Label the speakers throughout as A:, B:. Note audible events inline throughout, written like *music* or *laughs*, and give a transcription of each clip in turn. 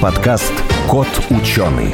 A: Подкаст «Кот ученый».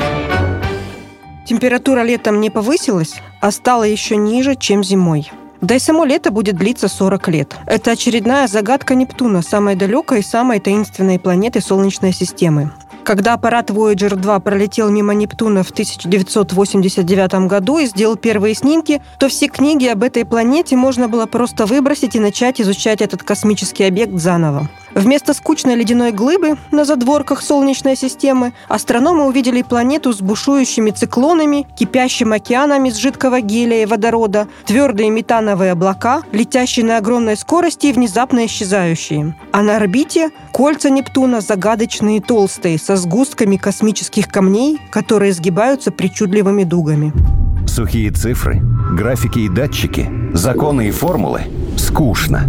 B: Температура летом не повысилась, а стала еще ниже, чем зимой. Да и само лето будет длиться 40 лет. Это очередная загадка Нептуна, самой далекой и самой таинственной планеты Солнечной системы. Когда аппарат Voyager 2 пролетел мимо Нептуна в 1989 году и сделал первые снимки, то все книги об этой планете можно было просто выбросить и начать изучать этот космический объект заново. Вместо скучной ледяной глыбы на задворках Солнечной системы астрономы увидели планету с бушующими циклонами, кипящим океанами из жидкого гелия и водорода, твердые метановые облака, летящие на огромной скорости и внезапно исчезающие. А на орбите кольца Нептуна загадочные и толстые, со сгустками космических камней, которые сгибаются причудливыми дугами.
A: Сухие цифры, графики и датчики, законы и формулы – скучно.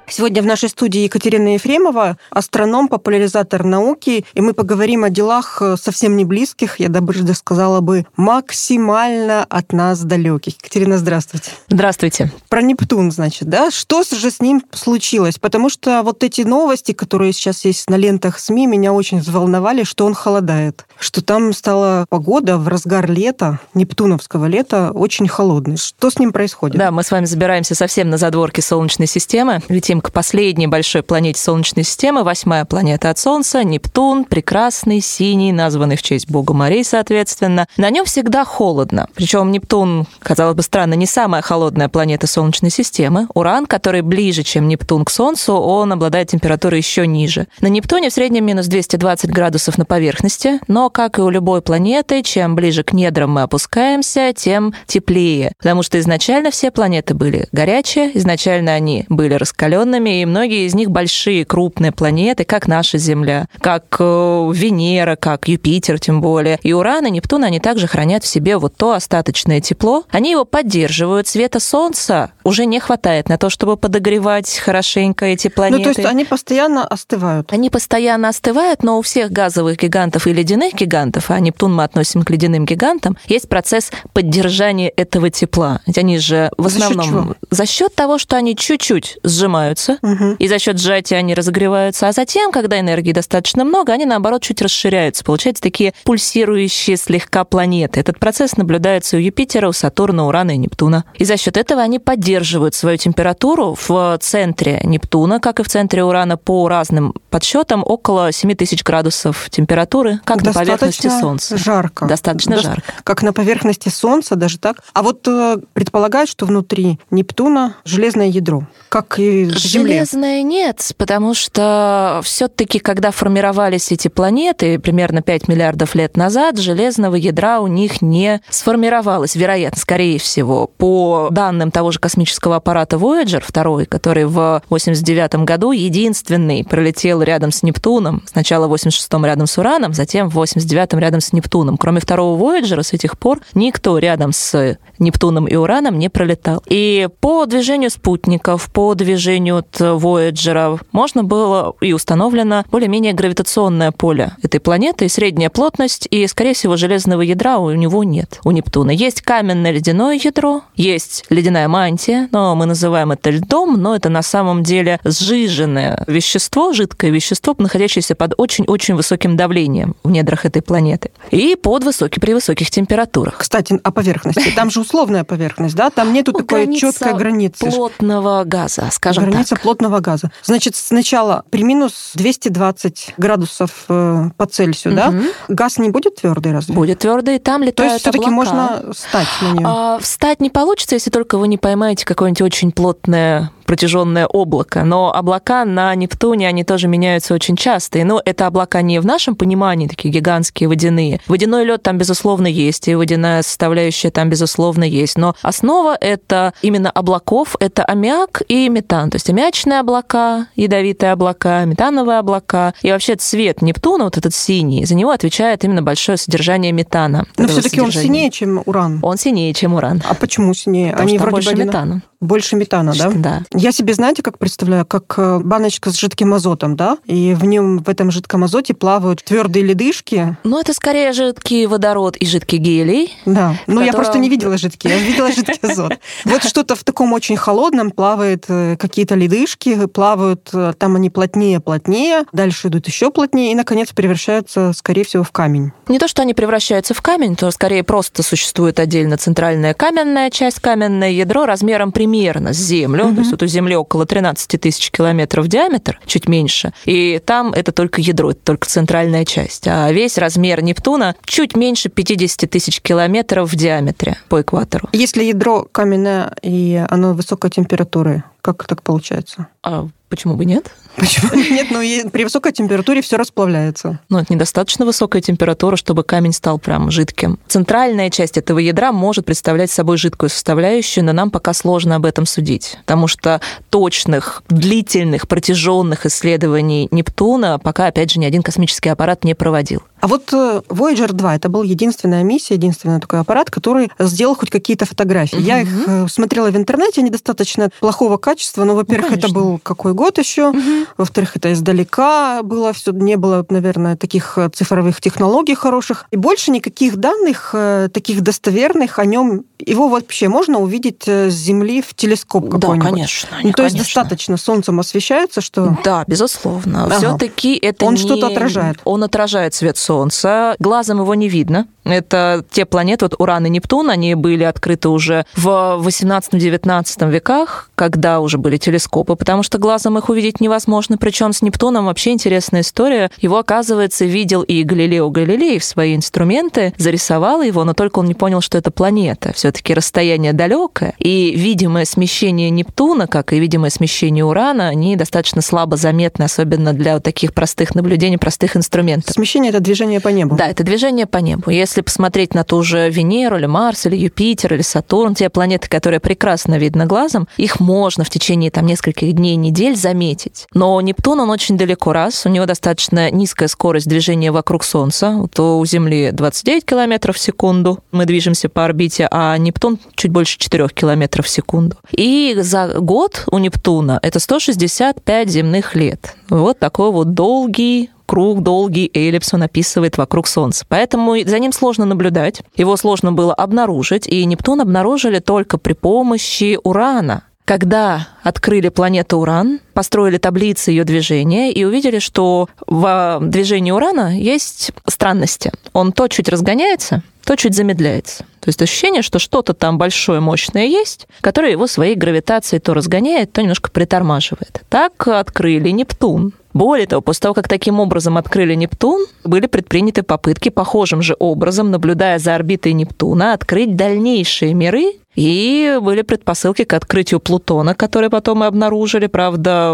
B: Сегодня в нашей студии Екатерина Ефремова, астроном, популяризатор науки, и мы поговорим о делах э, совсем не близких, я даже сказала бы, максимально от нас далеких. Екатерина, здравствуйте.
C: Здравствуйте.
B: Про Нептун, значит, да? Что же с ним случилось? Потому что вот эти новости, которые сейчас есть на лентах СМИ, меня очень взволновали, что он холодает. Что там стала погода в разгар лета, нептуновского лета, очень холодной. Что с ним происходит?
C: Да, мы с вами забираемся совсем на задворки Солнечной системы, летим к последней большой планете Солнечной системы, восьмая планета от Солнца, Нептун, прекрасный, синий, названный в честь бога морей, соответственно. На нем всегда холодно. Причем Нептун, казалось бы, странно, не самая холодная планета Солнечной системы. Уран, который ближе, чем Нептун к Солнцу, он обладает температурой еще ниже. На Нептуне в среднем минус 220 градусов на поверхности, но, как и у любой планеты, чем ближе к недрам мы опускаемся, тем теплее. Потому что изначально все планеты были горячие, изначально они были раскаленные, разделенными, и многие из них большие, крупные планеты, как наша Земля, как э, Венера, как Юпитер тем более. И Уран и Нептун, они также хранят в себе вот то остаточное тепло. Они его поддерживают. Света Солнца уже не хватает на то, чтобы подогревать хорошенько эти планеты.
B: Ну, то есть они постоянно остывают?
C: Они постоянно остывают, но у всех газовых гигантов и ледяных гигантов, а Нептун мы относим к ледяным гигантам, есть процесс поддержания этого тепла. Ведь они же в основном... За счет, За счет того, что они чуть-чуть сжимаются сжимаются, угу. и за счет сжатия они разогреваются, а затем, когда энергии достаточно много, они, наоборот, чуть расширяются. Получаются такие пульсирующие слегка планеты. Этот процесс наблюдается у Юпитера, у Сатурна, Урана и Нептуна. И за счет этого они поддерживают свою температуру в центре Нептуна, как и в центре Урана, по разным подсчетам, около 7000 градусов температуры, как
B: Достаточно
C: на поверхности Солнца.
B: жарко.
C: Достаточно До... жарко.
B: Как на поверхности Солнца, даже так. А вот э, предполагают, что внутри Нептуна железное ядро, как и Земле?
C: Железное нет, потому что все-таки, когда формировались эти планеты, примерно 5 миллиардов лет назад, железного ядра у них не сформировалось, вероятно, скорее всего. По данным того же космического аппарата Voyager 2, который в 89 году единственный пролетел рядом с Нептуном, сначала в 86-м рядом с Ураном, затем в 89-м рядом с Нептуном. Кроме второго Voyager с этих пор никто рядом с Нептуном и Ураном не пролетал. И по движению спутников, по движению от Voyager можно было и установлено более-менее гравитационное поле этой планеты, и средняя плотность, и, скорее всего, железного ядра у него нет, у Нептуна. Есть каменное ледяное ядро, есть ледяная мантия, но мы называем это льдом, но это на самом деле сжиженное вещество, жидкое вещество, находящееся под очень-очень высоким давлением в недрах этой планеты. И под высокий, при высоких температурах.
B: Кстати, о поверхности. Там же условная поверхность, да? Там нету такой четкой границы.
C: плотного газа, скажем
B: граница
C: так
B: плотного газа. Значит, сначала при минус 220 градусов э, по Цельсию, угу. да, газ не будет твердый разве?
C: Будет твердый, там летают То есть
B: все-таки можно встать на нее?
C: А, встать не получится, если только вы не поймаете какое-нибудь очень плотное протяженное облако. Но облака на Нептуне, они тоже меняются очень часто. И, ну, это облака не в нашем понимании, такие гигантские водяные. Водяной лед там, безусловно, есть, и водяная составляющая там, безусловно, есть. Но основа это именно облаков, это аммиак и метан. То есть аммиачные облака, ядовитые облака, метановые облака. И вообще цвет Нептуна, вот этот синий, за него отвечает именно большое содержание метана.
B: Но все-таки он синее, чем уран.
C: Он синее, чем уран.
B: А почему синее?
C: Потому Они что вроде больше бы метана.
B: Больше метана, да?
C: Да.
B: Я себе, знаете, как представляю, как э, баночка с жидким азотом, да? И в нем, в этом жидком азоте плавают твердые ледышки.
C: Ну, это скорее жидкий водород и жидкий гелий.
B: Да. Ну, котором... я просто не видела жидкий, я видела жидкий *laughs* азот. Вот что-то в таком очень холодном плавает э, какие-то ледышки, плавают, э, там они плотнее, плотнее, дальше идут еще плотнее, и, наконец, превращаются, скорее всего, в камень.
C: Не то, что они превращаются в камень, то скорее просто существует отдельно центральная каменная часть, каменное ядро размером примерно с Землю, то есть вот у Земли около 13 тысяч километров в диаметр, чуть меньше, и там это только ядро, это только центральная часть, а весь размер Нептуна чуть меньше 50 тысяч километров в диаметре по экватору.
B: Если ядро каменное и оно высокой температуры, как так получается?
C: А почему бы нет? *laughs*
B: Почему нет? Ну, при высокой температуре все расплавляется.
C: Но это недостаточно высокая температура, чтобы камень стал прям жидким. Центральная часть этого ядра может представлять собой жидкую составляющую, но нам пока сложно об этом судить, потому что точных, длительных, протяженных исследований Нептуна пока, опять же, ни один космический аппарат не проводил.
B: А вот э, Voyager 2 это был единственная миссия, единственный такой аппарат, который сделал хоть какие-то фотографии. Угу. Я их э, смотрела в интернете, они достаточно плохого качества. Но, во-первых, ну, это был какой год еще, угу. во-вторых, это издалека было, все не было, наверное, таких э, цифровых технологий хороших. И больше никаких данных таких достоверных о нем. Его вообще можно увидеть с Земли в телескоп какой-нибудь.
C: Да, конечно.
B: Ну, то есть достаточно солнцем освещается, что...
C: Да, безусловно. Ага. Все-таки это
B: Он
C: не...
B: что-то отражает.
C: Он отражает свет солнца Солнца. Глазом его не видно. Это те планеты, вот Уран и Нептун, они были открыты уже в 18-19 веках, когда уже были телескопы, потому что глазом их увидеть невозможно. Причем с Нептуном вообще интересная история. Его, оказывается, видел и Галилео Галилей в свои инструменты, зарисовал его, но только он не понял, что это планета. Все-таки расстояние далекое, и видимое смещение Нептуна, как и видимое смещение Урана, они достаточно слабо заметны, особенно для вот таких простых наблюдений, простых инструментов.
B: Смещение — это движение по небу.
C: Да, это движение по небу. Если посмотреть на ту же Венеру или Марс или Юпитер или Сатурн, те планеты, которые прекрасно видно глазом, их можно в течение там нескольких дней, недель заметить. Но Нептун, он очень далеко раз, у него достаточно низкая скорость движения вокруг Солнца. Вот у Земли 29 километров в секунду мы движемся по орбите, а Нептун чуть больше 4 километров в секунду. И за год у Нептуна это 165 земных лет. Вот такой вот долгий круг, долгий эллипс он описывает вокруг Солнца. Поэтому за ним сложно наблюдать, его сложно было обнаружить, и Нептун обнаружили только при помощи Урана. Когда открыли планету Уран, построили таблицы ее движения и увидели, что в движении Урана есть странности. Он то чуть разгоняется, то чуть замедляется. То есть ощущение, что что-то там большое, мощное есть, которое его своей гравитацией то разгоняет, то немножко притормаживает. Так открыли Нептун. Более того, после того, как таким образом открыли Нептун, были предприняты попытки похожим же образом, наблюдая за орбитой Нептуна, открыть дальнейшие миры, и были предпосылки к открытию Плутона, который потом мы обнаружили, правда,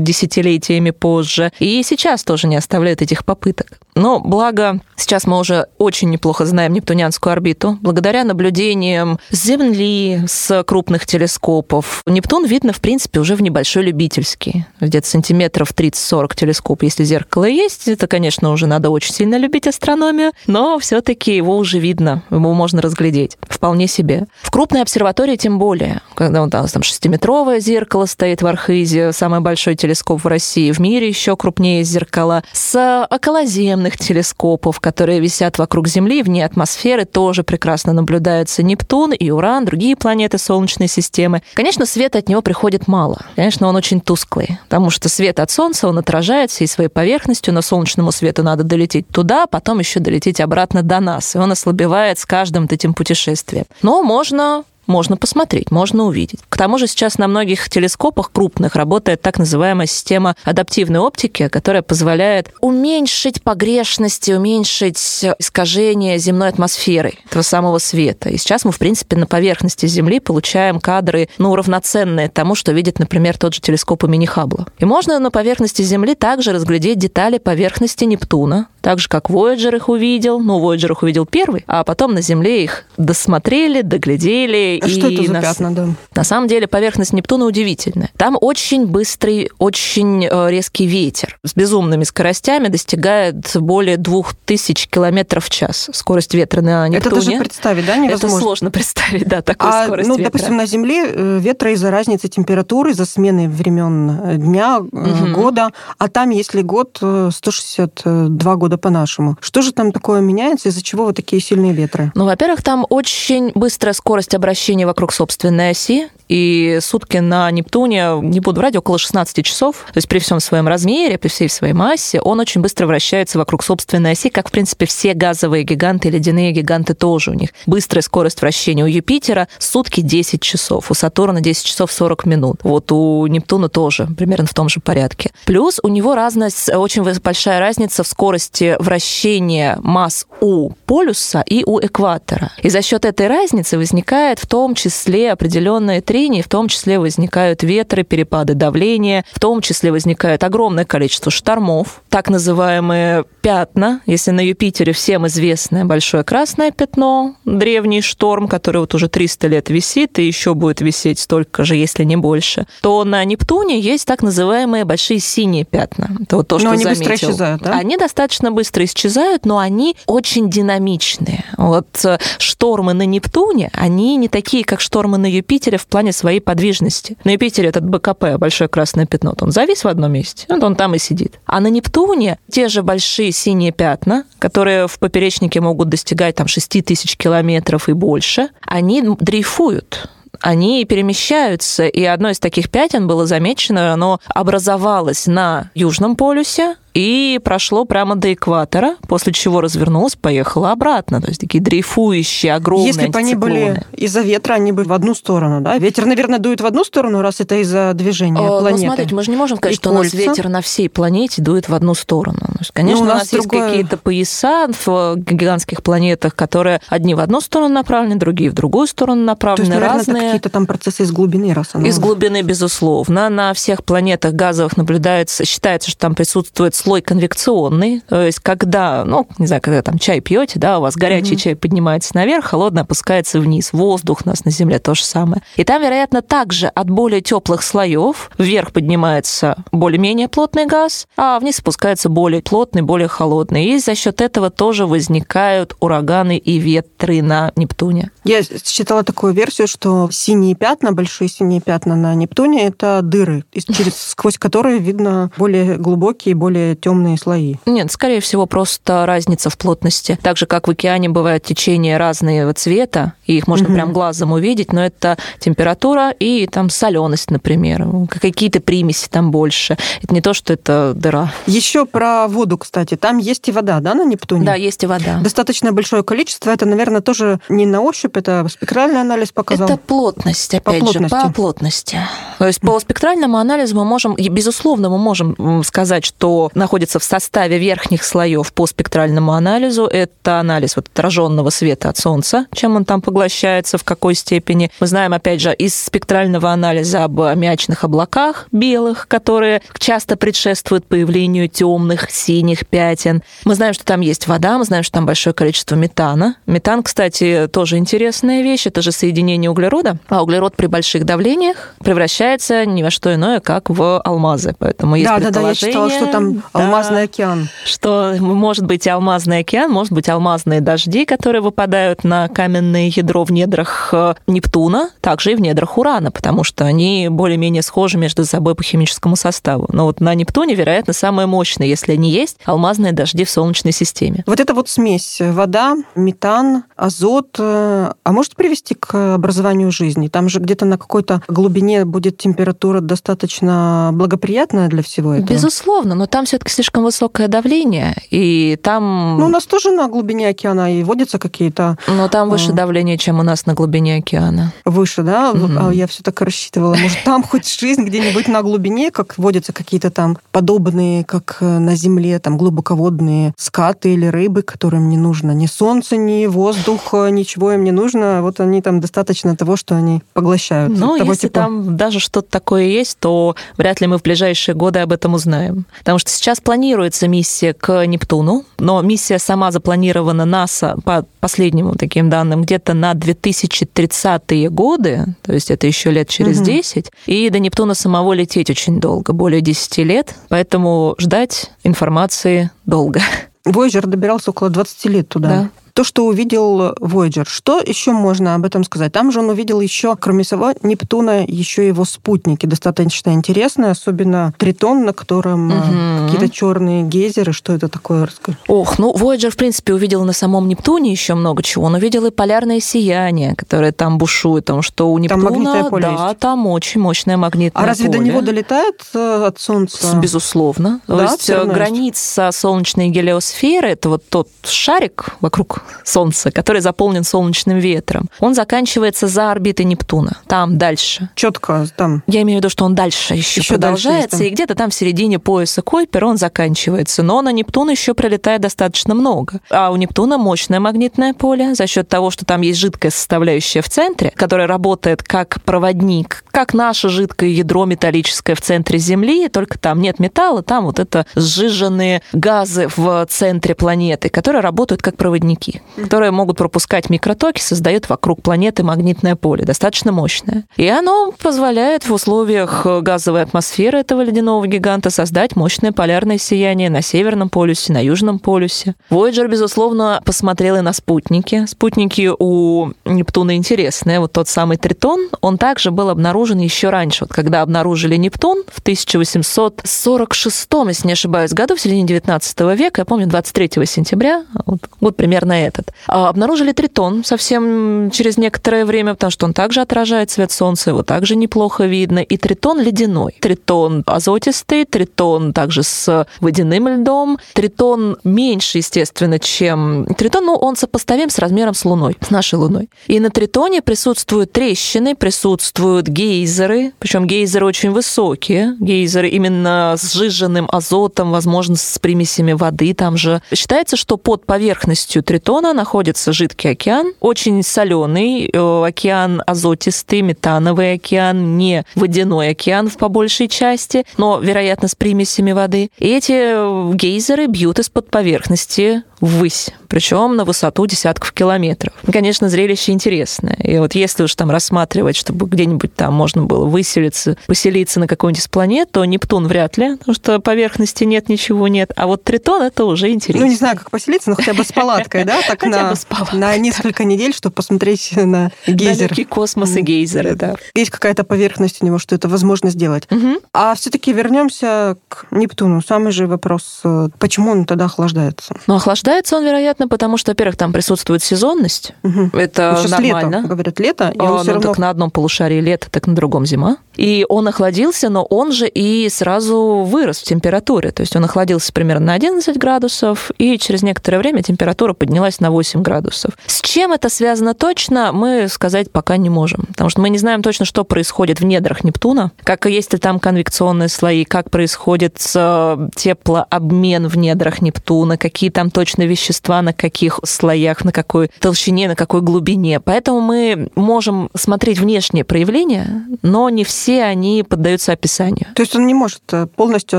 C: десятилетиями позже. И сейчас тоже не оставляют этих попыток. Но благо, сейчас мы уже очень неплохо знаем нептунианскую орбиту. Благодаря наблюдениям с Земли, с крупных телескопов, Нептун видно, в принципе, уже в небольшой любительский. Где-то сантиметров 30-40 телескоп, если зеркало есть. Это, конечно, уже надо очень сильно любить астрономию, но все таки его уже видно, его можно разглядеть. Вполне себе. В крупной обсерватории тем более. Когда у нас там шестиметровое зеркало стоит в Архизе, самый большой телескоп в России, в мире еще крупнее зеркала, с околоземным огромных телескопов, которые висят вокруг Земли, вне атмосферы, тоже прекрасно наблюдаются Нептун и Уран, другие планеты Солнечной системы. Конечно, света от него приходит мало. Конечно, он очень тусклый, потому что свет от Солнца, он отражает всей своей поверхностью, но солнечному свету надо долететь туда, потом еще долететь обратно до нас, и он ослабевает с каждым этим путешествием. Но можно можно посмотреть, можно увидеть. К тому же сейчас на многих телескопах крупных работает так называемая система адаптивной оптики, которая позволяет уменьшить погрешности, уменьшить искажение земной атмосферы, этого самого света. И сейчас мы, в принципе, на поверхности Земли получаем кадры, ну, равноценные тому, что видит, например, тот же телескоп имени Хаббла. И можно на поверхности Земли также разглядеть детали поверхности Нептуна, так же, как Voyager их увидел. Ну, Voyager их увидел первый, а потом на Земле их досмотрели, доглядели.
B: А и что это за на... пятна, да?
C: На самом деле поверхность Нептуна удивительная. Там очень быстрый, очень э, резкий ветер. С безумными скоростями достигает более 2000 километров в час. Скорость ветра на Нептуне.
B: Это даже представить, да, невозможно?
C: Это сложно представить, да, такую
B: а,
C: скорость
B: ну,
C: ветра.
B: допустим, на Земле э, ветра из-за разницы температуры, из-за смены времен э, дня, угу. года, а там, если год, 162 года года по-нашему. Что же там такое меняется, из-за чего вот такие сильные ветры?
C: Ну, во-первых, там очень быстрая скорость обращения вокруг собственной оси, и сутки на Нептуне, не буду врать, около 16 часов. То есть при всем своем размере, при всей своей массе, он очень быстро вращается вокруг собственной оси, как, в принципе, все газовые гиганты, ледяные гиганты тоже у них. Быстрая скорость вращения у Юпитера сутки 10 часов, у Сатурна 10 часов 40 минут. Вот у Нептуна тоже примерно в том же порядке. Плюс у него разная, очень большая разница в скорости вращения масс у полюса и у экватора. И за счет этой разницы возникает в том числе определенные трения, в том числе возникают ветры, перепады давления, в том числе возникает огромное количество штормов, так называемые пятна. Если на Юпитере всем известное большое красное пятно, древний шторм, который вот уже 300 лет висит и еще будет висеть столько же, если не больше, то на Нептуне есть так называемые большие синие пятна. Это вот то, что
B: но они
C: заметил.
B: быстро исчезают, да?
C: Они достаточно быстро исчезают, но они очень динамичные. Вот э, штормы на Нептуне, они не такие, как штормы на Юпитере в плане плане своей подвижности. На Юпитере этот БКП, большое красное пятно, он завис в одном месте, вот он там и сидит. А на Нептуне те же большие синие пятна, которые в поперечнике могут достигать там 6 тысяч километров и больше, они дрейфуют они перемещаются, и одно из таких пятен было замечено, оно образовалось на Южном полюсе, и прошло прямо до экватора, после чего развернулось, поехало обратно. То есть такие дрейфующие, огромные
B: Если бы они были из-за ветра, они бы в одну сторону, да? Ветер, наверное, дует в одну сторону, раз это из-за движения О, планеты.
C: Ну, смотрите, мы же не можем сказать,
B: и
C: что
B: кольца.
C: у нас ветер на всей планете дует в одну сторону. Есть, конечно, ну, у нас, у нас другое... есть какие-то пояса в гигантских планетах, которые одни в одну сторону направлены, другие в другую сторону направлены,
B: То есть, наверное,
C: разные.
B: какие-то там процессы из глубины, раз оно...
C: Из глубины, безусловно. На всех планетах газовых наблюдается, считается, что там присутствует слой конвекционный, то есть когда, ну, не знаю, когда там чай пьете, да, у вас горячий mm-hmm. чай поднимается наверх, холодный опускается вниз, воздух у нас на Земле то же самое. И там, вероятно, также от более теплых слоев вверх поднимается более-менее плотный газ, а вниз опускается более плотный, более холодный. И за счет этого тоже возникают ураганы и ветры на Нептуне.
B: Я читала такую версию, что синие пятна, большие синие пятна на Нептуне, это дыры, через, сквозь которые видно более глубокие, более темные слои.
C: Нет, скорее всего, просто разница в плотности. Так же, как в океане бывают течения разного цвета, и их можно угу. прям глазом увидеть, но это температура и там соленость, например, какие-то примеси там больше. Это не то, что это дыра.
B: Еще про воду, кстати. Там есть и вода, да, на Нептуне?
C: Да, есть и вода.
B: Достаточно большое количество. Это, наверное, тоже не на ощупь, это спектральный анализ показал.
C: Это плотность, опять по же, плотности. по плотности. То есть по спектральному анализу мы можем, безусловно, мы можем сказать, что находится в составе верхних слоев по спектральному анализу. Это анализ вот отраженного света от Солнца, чем он там поглощается, в какой степени. Мы знаем, опять же, из спектрального анализа об аммиачных облаках белых, которые часто предшествуют появлению темных синих пятен. Мы знаем, что там есть вода, мы знаем, что там большое количество метана. Метан, кстати, тоже интересная вещь. Это же соединение углерода. А углерод при больших давлениях превращается ни во что иное, как в алмазы. Поэтому есть
B: да,
C: да,
B: да, я читала, что там алмазный океан океан.
C: Что может быть алмазный океан, может быть алмазные дожди, которые выпадают на каменное ядро в недрах э, Нептуна, также и в недрах Урана, потому что они более-менее схожи между собой по химическому составу. Но вот на Нептуне, вероятно, самое мощное, если они есть, алмазные дожди в Солнечной системе.
B: Вот эта вот смесь вода, метан, азот, э, а может привести к образованию жизни? Там же где-то на какой-то глубине будет температура достаточно благоприятная для всего этого?
C: Безусловно, но там все-таки слишком высокое давление, и там...
B: Ну, у нас тоже на глубине океана и водятся какие-то...
C: Но там выше а... давление, чем у нас на глубине океана.
B: Выше, да? Угу. Я все так рассчитывала. Может, там хоть жизнь где-нибудь на глубине, как водятся какие-то там подобные, как э, на Земле, там глубоководные скаты или рыбы, которым не нужно ни солнце, ни воздух, ничего им не нужно. Вот они там достаточно того, что они поглощают.
C: Ну, если типа... там даже что-то такое есть, то вряд ли мы в ближайшие годы об этом узнаем. Потому что сейчас планируется миссия к Нептуну, но миссия сама запланирована НАСА по последним таким данным где-то на 2030-е годы, то есть это еще лет через угу. 10, и до Нептуна самого лететь очень долго, более 10 лет, поэтому ждать информации долго.
B: Voyager добирался около 20 лет туда. Да то, что увидел Voyager. Что еще можно об этом сказать? Там же он увидел еще, кроме самого Нептуна, еще его спутники. Достаточно интересные, особенно Тритон, на котором угу. какие-то черные гейзеры. Что это такое? Расскажи.
C: Ох, ну, Voyager, в принципе, увидел на самом Нептуне еще много чего. Он увидел и полярное сияние, которое там бушует, потому что у Нептуна...
B: Там магнитное поле
C: Да,
B: есть.
C: там очень мощное магнитное
B: поле. А разве до него долетает э, от Солнца?
C: Безусловно. Да, То есть э, граница солнечной гелиосферы, это вот тот шарик вокруг Солнца, который заполнен солнечным ветром, он заканчивается за орбитой Нептуна. Там дальше.
B: Четко там.
C: Я имею в виду, что он дальше еще, еще продолжается, дальше и где-то там в середине пояса Койпера он заканчивается. Но на Нептун еще пролетает достаточно много. А у Нептуна мощное магнитное поле за счет того, что там есть жидкая составляющая в центре, которая работает как проводник, как наше жидкое ядро металлическое в центре Земли, только там нет металла, там вот это сжиженные газы в центре планеты, которые работают как проводники которые могут пропускать микротоки, создает вокруг планеты магнитное поле, достаточно мощное. И оно позволяет в условиях газовой атмосферы этого ледяного гиганта создать мощное полярное сияние на Северном полюсе, на Южном полюсе. Voyager, безусловно, посмотрел и на спутники. Спутники у Нептуна интересные. Вот тот самый Тритон, он также был обнаружен еще раньше. Вот когда обнаружили Нептун в 1846, если не ошибаюсь, году, в середине 19 века, я помню, 23 сентября, вот, вот примерно этот. А обнаружили тритон совсем через некоторое время, потому что он также отражает свет солнца, его также неплохо видно. И тритон ледяной. Тритон азотистый, тритон также с водяным льдом. Тритон меньше, естественно, чем... Тритон, ну, он сопоставим с размером с Луной, с нашей Луной. И на тритоне присутствуют трещины, присутствуют гейзеры, причем гейзеры очень высокие, гейзеры именно с сжиженным азотом, возможно, с примесями воды там же. Считается, что под поверхностью тритона находится жидкий океан, очень соленый э, океан, азотистый, метановый океан, не водяной океан в по большей части, но, вероятно, с примесями воды. И эти э, гейзеры бьют из-под поверхности ввысь, причем на высоту десятков километров. Конечно, зрелище интересное. И вот если уж там рассматривать, чтобы где-нибудь там можно было выселиться, поселиться на какой-нибудь из планет, то Нептун вряд ли, потому что поверхности нет, ничего нет. А вот Тритон это уже интересно.
B: Ну, не знаю, как поселиться, но хотя бы с палаткой, да? Так на, на несколько недель, чтобы посмотреть на гейзер.
C: Далекий космос и гейзеры, да.
B: Есть какая-то поверхность у него, что это возможно сделать. А все-таки вернемся к Нептуну. Самый же вопрос, э, почему он тогда охлаждается?
C: Ну, охлаждается Охлаждается он, вероятно, потому что, во-первых, там присутствует сезонность. Угу. Это ну, нормально.
B: Лето, говорят, лето.
C: И он а, ну, равно... так на одном полушарии лето, так на другом зима. И он охладился, но он же и сразу вырос в температуре. То есть он охладился примерно на 11 градусов, и через некоторое время температура поднялась на 8 градусов. С чем это связано точно, мы сказать пока не можем. Потому что мы не знаем точно, что происходит в недрах Нептуна, как есть ли там конвекционные слои, как происходит э, теплообмен в недрах Нептуна, какие там точно точно вещества, на каких слоях, на какой толщине, на какой глубине. Поэтому мы можем смотреть внешние проявления, но не все они поддаются описанию.
B: То есть он не может э, полностью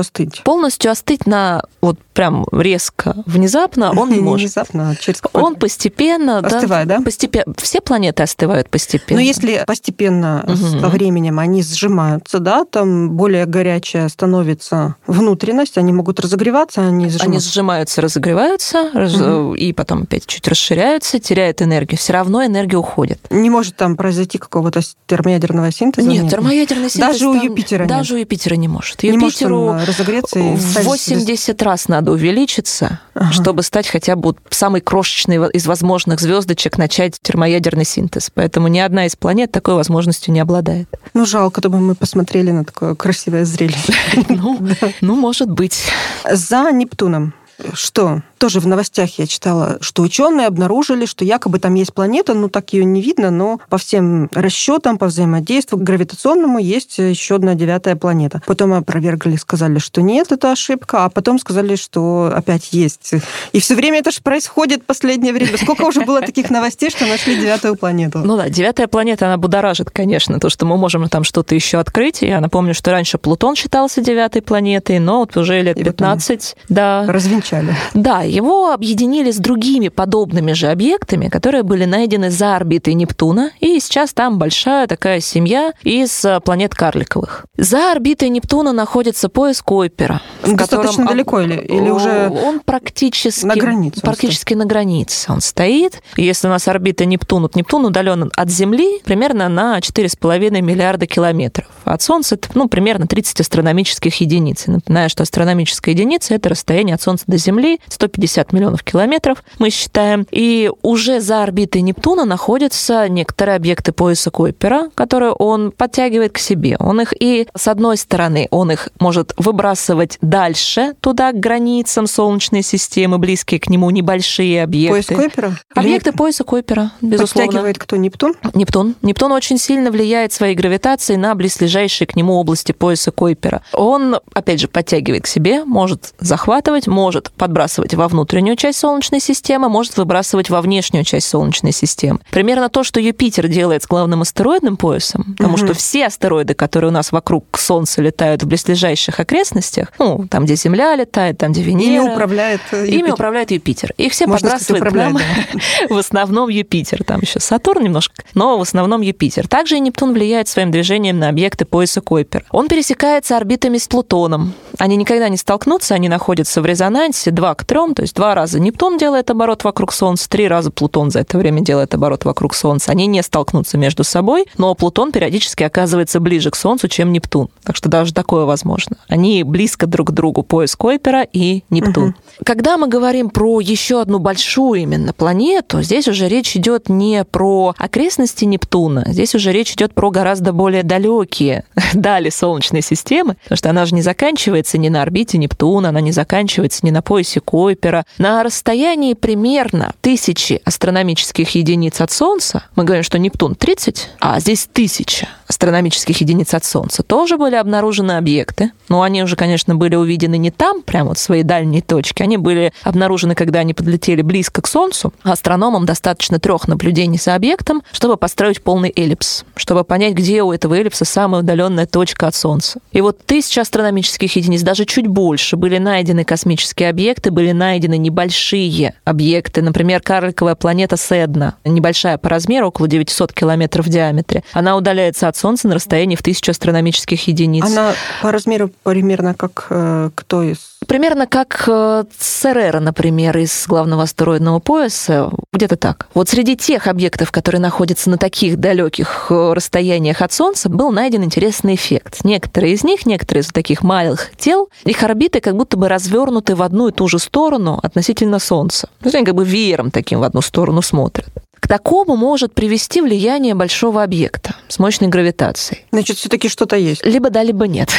B: остыть?
C: Полностью остыть на вот прям резко, внезапно *laughs* он не может.
B: Внезапно, через
C: Он постепенно...
B: Остывает, да?
C: Постепенно. Все планеты остывают постепенно.
B: Но если постепенно угу. со временем они сжимаются, да, там более горячая становится внутренность, они могут разогреваться, они сжимаются.
C: Они сжимаются, разогреваются, угу. и потом опять чуть расширяются, теряют энергию. Все равно энергия уходит.
B: Не может там произойти какого-то термоядерного синтеза?
C: Нет, нет? термоядерный синтез...
B: Даже у Юпитера
C: Даже
B: нет.
C: у Юпитера не может.
B: Не может
C: Юпитеру
B: он разогреться и
C: в
B: стать
C: 80 раз надо увеличиться,
B: Ага.
C: чтобы стать хотя бы самой крошечной из возможных звездочек начать термоядерный синтез. Поэтому ни одна из планет такой возможностью не обладает.
B: Ну, жалко, чтобы мы посмотрели на такое красивое зрелище. *laughs*
C: Ну, ну, может быть.
B: За Нептуном. Что? Тоже в новостях я читала, что ученые обнаружили, что якобы там есть планета, ну так ее не видно, но по всем расчетам, по взаимодействию гравитационному есть еще одна девятая планета. Потом опровергли, сказали, что нет, это ошибка, а потом сказали, что опять есть. И все время это же происходит в последнее время. Сколько уже было таких новостей, что нашли девятую планету?
C: Ну да, девятая планета, она будоражит, конечно, то, что мы можем там что-то еще открыть. Я напомню, что раньше Плутон считался девятой планетой, но вот уже лет
B: И вот
C: 15, да,
B: Развенчали.
C: Да, его объединили с другими подобными же объектами, которые были найдены за орбитой Нептуна, и сейчас там большая такая семья из э, планет карликовых. За орбитой Нептуна находится пояс Койпера.
B: Он достаточно
C: котором-
B: далеко или- или уже
C: Он практически...
B: на границе он
C: Практически на границе он стоит. Если у нас орбита Нептун, вот Нептун удален от Земли примерно на 4,5 миллиарда километров. От Солнца это ну, примерно 30 астрономических единиц. Напоминаю, что астрономическая единица – это расстояние от Солнца до Земли 150 миллионов километров, мы считаем. И уже за орбитой Нептуна находятся некоторые объекты пояса Койпера, которые он подтягивает к себе. Он их и, с одной стороны, он их может выбрасывать дальше, туда, к границам Солнечной системы, близкие к нему небольшие объекты.
B: Пояс Койпера? Или
C: Объекты пояса Койпера, безусловно.
B: Подтягивает кто? Нептун?
C: Нептун. Нептун очень сильно влияет своей гравитацией на близлежащие к нему области пояса Койпера. Он, опять же, подтягивает к себе, может захватывать, может подбрасывать во внутреннюю часть Солнечной системы, может выбрасывать во внешнюю часть Солнечной системы. Примерно то, что Юпитер делает с главным астероидным поясом, потому
B: Мгм.
C: что все астероиды, которые у нас вокруг Солнца летают в близлежащих окрестностях, ну, там, где Земля летает, там, где Венера...
B: Ими управляет э,
C: Ими
B: Юпитер.
C: управляет Юпитер. Их все
B: Можно
C: подбрасывает нам *laughs* в основном Юпитер. Там еще Сатурн немножко, но в основном Юпитер. Также и Нептун влияет своим движением на объекты пояса Койпер. Он пересекается орбитами с Плутоном. Они никогда не столкнутся, они находятся в резонансе 2 к 3, то есть два раза Нептун делает оборот вокруг Солнца, три раза Плутон за это время делает оборот вокруг Солнца. Они не столкнутся между собой, но Плутон периодически оказывается ближе к Солнцу, чем Нептун. Так что даже такое возможно. Они близко друг к другу, пояс Койпера и Нептун. Когда мы говорим про еще одну большую именно планету, здесь уже речь идет не про окрестности Нептуна, здесь уже речь идет про гораздо более далекие *laughs* дали Солнечной системы, потому что она же не заканчивается ни на орбите Нептуна, она не заканчивается ни на поясе Койпера. На расстоянии примерно тысячи астрономических единиц от Солнца, мы говорим, что Нептун 30, а здесь тысяча астрономических единиц от Солнца, тоже были обнаружены объекты. Но они уже, конечно, были увидены не там, прямо вот в своей дальней точке. Они были обнаружены, когда они подлетели близко к Солнцу. Астрономам достаточно трех наблюдений за объектом, чтобы построить полный эллипс, чтобы понять, где у этого эллипса самая удаленная точка от Солнца. И вот тысяча астрономических единиц, даже чуть больше, были найдены космические объекты, были найдены небольшие объекты. Например, карликовая планета Седна, небольшая по размеру, около 900 километров в диаметре. Она удаляется от Солнца на расстоянии в тысячу астрономических единиц.
B: Она по размеру примерно как э, кто из...
C: Примерно как э, Церера, например, из главного астероидного пояса, где-то так. Вот среди тех объектов, которые находятся на таких далеких э, расстояниях от Солнца, был найден интересный эффект. Некоторые из них, некоторые из таких малых тел, их орбиты как будто бы развернуты в одну и ту же сторону относительно Солнца. То есть они как бы веером таким в одну сторону смотрят. К такому может привести влияние большого объекта с мощной гравитацией.
B: Значит, все-таки что-то есть.
C: Либо да, либо нет.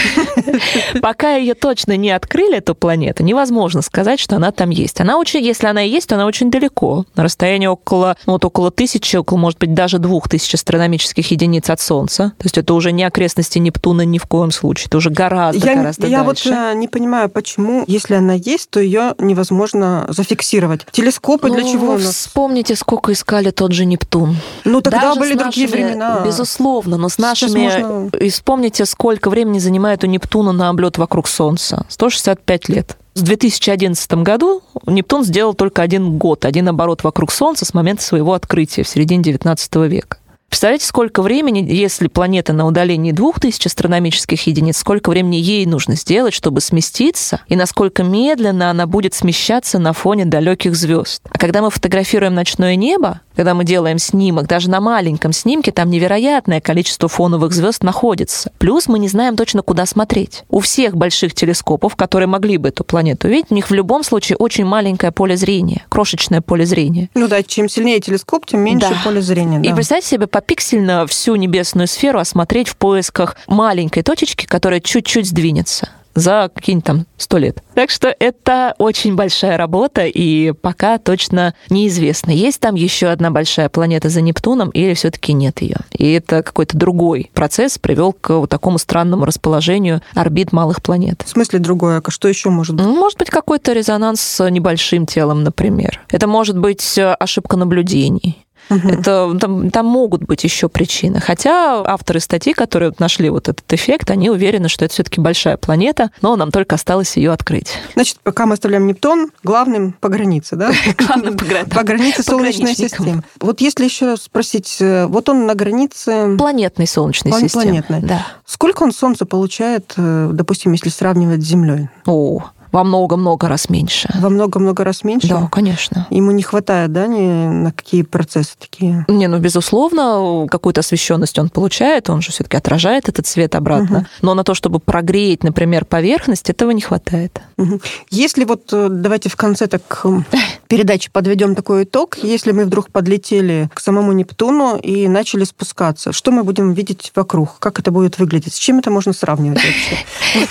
C: *laughs* Пока ее точно не открыли, эту планету, невозможно сказать, что она там есть. Она очень, если она и есть, то она очень далеко. На расстоянии около, ну, вот около тысячи, около, может быть, даже двух тысяч астрономических единиц от Солнца. То есть это уже не окрестности Нептуна ни в коем случае. Это уже гораздо,
B: Я,
C: гораздо
B: я вот
C: дальше.
B: э, не понимаю, почему, если она есть, то ее невозможно зафиксировать. Телескопы для
C: Ну,
B: чего у
C: вы вспомните, сколько искали тот же Нептун.
B: Ну, тогда
C: Даже
B: были
C: с
B: другие
C: нашими-
B: времена.
C: Безусловно, но с нашими...
B: можно-
C: И вспомните, сколько времени занимает у Нептуна на облет вокруг Солнца. 165 лет. В 2011 году Нептун сделал только один год, один оборот вокруг Солнца с момента своего открытия в середине 19 века. Представляете, сколько времени, если планета на удалении 2000 астрономических единиц, сколько времени ей нужно сделать, чтобы сместиться, и насколько медленно она будет смещаться на фоне далеких звезд. А когда мы фотографируем ночное небо, когда мы делаем снимок, даже на маленьком снимке там невероятное количество фоновых звезд находится. Плюс мы не знаем точно, куда смотреть. У всех больших телескопов, которые могли бы эту планету увидеть, у них в любом случае очень маленькое поле зрения, крошечное поле зрения.
B: Ну да, чем сильнее телескоп, тем меньше
C: Да.
B: поле зрения.
C: И
B: да.
C: представьте себе попиксельно всю небесную сферу осмотреть в поисках маленькой точечки, которая чуть-чуть сдвинется за какие-нибудь там сто лет. Так что это очень большая работа, и пока точно неизвестно, есть там еще одна большая планета за Нептуном или все-таки нет ее. И это какой-то другой процесс привел к вот такому странному расположению орбит малых планет.
B: В смысле другое, а что еще может быть?
C: Может быть, какой-то резонанс с небольшим телом, например. Это может быть э, ошибка наблюдений.
B: Мгм.
C: Это, там, там могут быть еще причины. Хотя авторы статьи, которые вот нашли вот этот эффект, они уверены, что это все-таки большая планета, но нам только осталось ее открыть.
B: Значит, пока мы оставляем Нептун главным по границе, да? *laughs*
C: Главным по гра-
B: По границе Солнечной системы. Вот если еще спросить, э, вот он на границе...
C: Планетной солнечной системы.
B: планетной.
C: Да.
B: Сколько он Солнца получает, э, допустим, если сравнивать с Землей?
C: О, во много-много раз меньше.
B: Во много-много раз меньше?
C: Да, конечно.
B: Ему не хватает, да, ни на какие процессы такие?
C: Не, ну, безусловно, какую-то освещенность он получает, он же все-таки отражает этот свет обратно.
B: Мгм.
C: Но на то, чтобы прогреть, например, поверхность, этого не хватает.
B: Мгм. Если вот, э, давайте в конце так м, передачи подведем такой итог, если мы вдруг подлетели к самому Нептуну и начали спускаться, что мы будем видеть вокруг? Как это будет выглядеть? С чем это можно сравнивать вообще?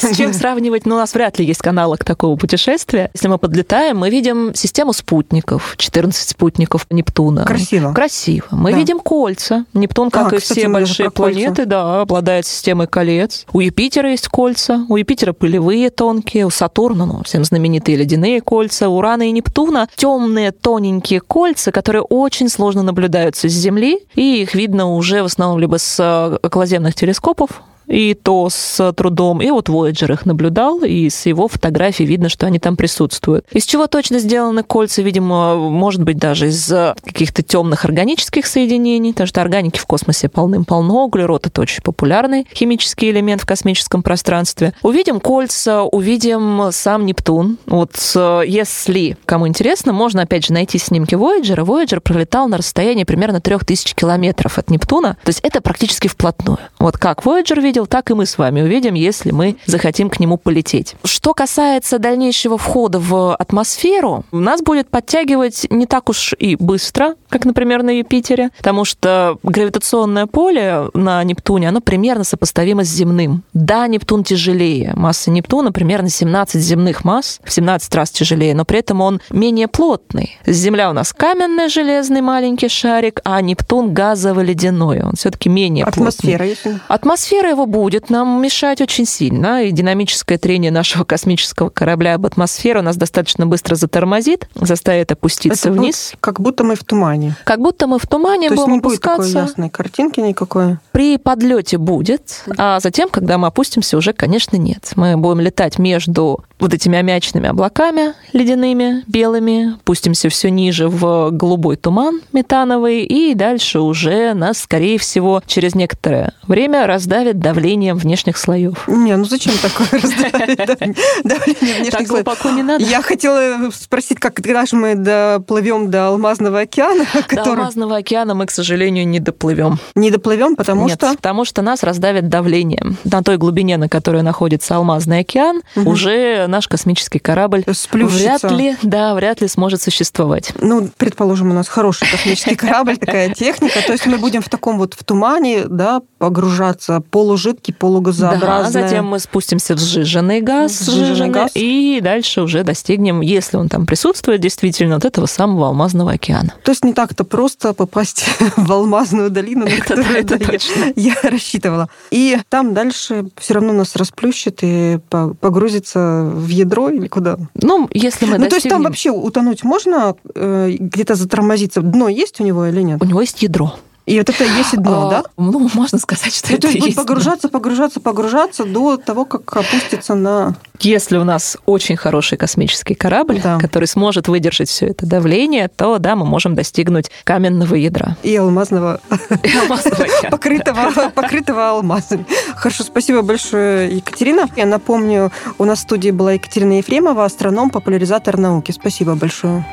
B: *laughs*
C: С чем сравнивать? Ну, у нас вряд ли есть аналог такого путешествия. Если мы подлетаем, мы видим систему спутников, 14 спутников Нептуна.
B: Красиво.
C: Красиво. Мы
B: Да.
C: видим кольца. Нептун, как
B: А,
C: и
B: кстати,
C: все большие
B: про кольца.
C: планеты, да, обладает системой колец. У Юпитера есть кольца, у Юпитера пылевые тонкие, у Сатурна, ну, всем знаменитые ледяные кольца, Урана и Нептуна темные тоненькие кольца, которые очень сложно наблюдаются с Земли, и их видно уже в основном либо с э, околоземных телескопов, и то с трудом. И вот Voyager их наблюдал, и с его фотографий видно, что они там присутствуют. Из чего точно сделаны кольца, видимо, может быть, даже из э, каких-то темных органических соединений, потому что органики в космосе полным-полно, углерод — это очень популярный химический элемент в космическом пространстве. Увидим кольца, увидим сам Нептун. Вот э, если кому интересно, можно, опять же, найти снимки Voyager. Voyager пролетал на расстоянии примерно 3000 километров от Нептуна, то есть это практически вплотную. Вот как Voyager видел, так и мы с вами увидим, если мы захотим к нему полететь. Что касается дальнейшего входа в атмосферу, нас будет подтягивать не так уж и быстро, как, например, на Юпитере, потому что гравитационное поле на Нептуне, оно примерно сопоставимо с земным. Да, Нептун тяжелее. Масса Нептуна примерно 17 земных масс, в 17 раз тяжелее, но при этом он менее плотный. Земля у нас каменный железный маленький шарик, а Нептун газово-ледяной. Он все-таки менее плотный.
B: Атмосфера, если...
C: Атмосфера его будет нам мешать очень сильно, и динамическое трение нашего *laughs* космического корабля об атмосферу нас достаточно быстро затормозит, заставит опуститься
B: Это будет
C: вниз.
B: как будто мы в тумане.
C: Как будто мы в тумане
B: То есть
C: будем
B: не будет такой
C: опускаться.
B: ясной картинки никакой.
C: При подлете будет, а затем, когда мы опустимся, уже, конечно, нет. Мы будем летать между вот этими аммиачными облаками ледяными, белыми, пустимся все ниже в голубой туман метановый, и дальше уже нас, скорее всего, через некоторое время раздавит давлением внешних слоев.
B: Не, ну зачем такое *laughs* раздавить дав- давление внешних слоев?
C: глубоко не надо.
B: Я хотела спросить, как когда же мы доплывем до Алмазного океана, *laughs*
C: До Алмазного океана мы, к сожалению, не доплывем.
B: не доплывем, потому что
C: потому что нас раздавит давлением. На той глубине, на которой находится Алмазный океан, уже наш космический корабль
B: сплющится.
C: вряд ли, да, вряд ли сможет существовать.
B: Ну, предположим, у нас хороший космический корабль, такая техника. То есть мы будем в таком вот в тумане, да, погружаться, полужидкий,
C: Да,
B: полугазообразный.
C: затем мы спустимся в сжиженный газ,
B: Сжиженный
C: сжиженный,
B: газ.
C: и дальше уже достигнем, если он там присутствует, действительно, вот этого самого Алмазного океана.
B: То есть не так-то просто попасть *laughs* в алмазную долину, на
C: Это-
B: которую
C: это
B: да, я-
C: точно.
B: я рассчитывала. И там дальше все равно нас расплющит и по- погрузится в ядро или куда?
C: Ну, если мы
B: Ну, то есть там
C: достигнем-
B: вообще утонуть можно, э, где-то затормозиться? Дно есть у него или нет?
C: У него есть ядро.
B: И вот это и есть дно,
C: А,
B: да?
C: Ну, можно сказать, что
B: Ну,
C: это
B: то есть будет погружаться, погружаться, погружаться до того, как опустится на...
C: Если у нас очень хороший космический корабль,
B: Да.
C: который сможет выдержать все это давление, то да, мы можем достигнуть каменного ядра.
B: И алмазного,
C: И алмазного
B: покрытого алмазами. Хорошо, спасибо большое, Екатерина. Я напомню, у нас в студии была Екатерина Ефремова, астроном, популяризатор науки. Спасибо большое.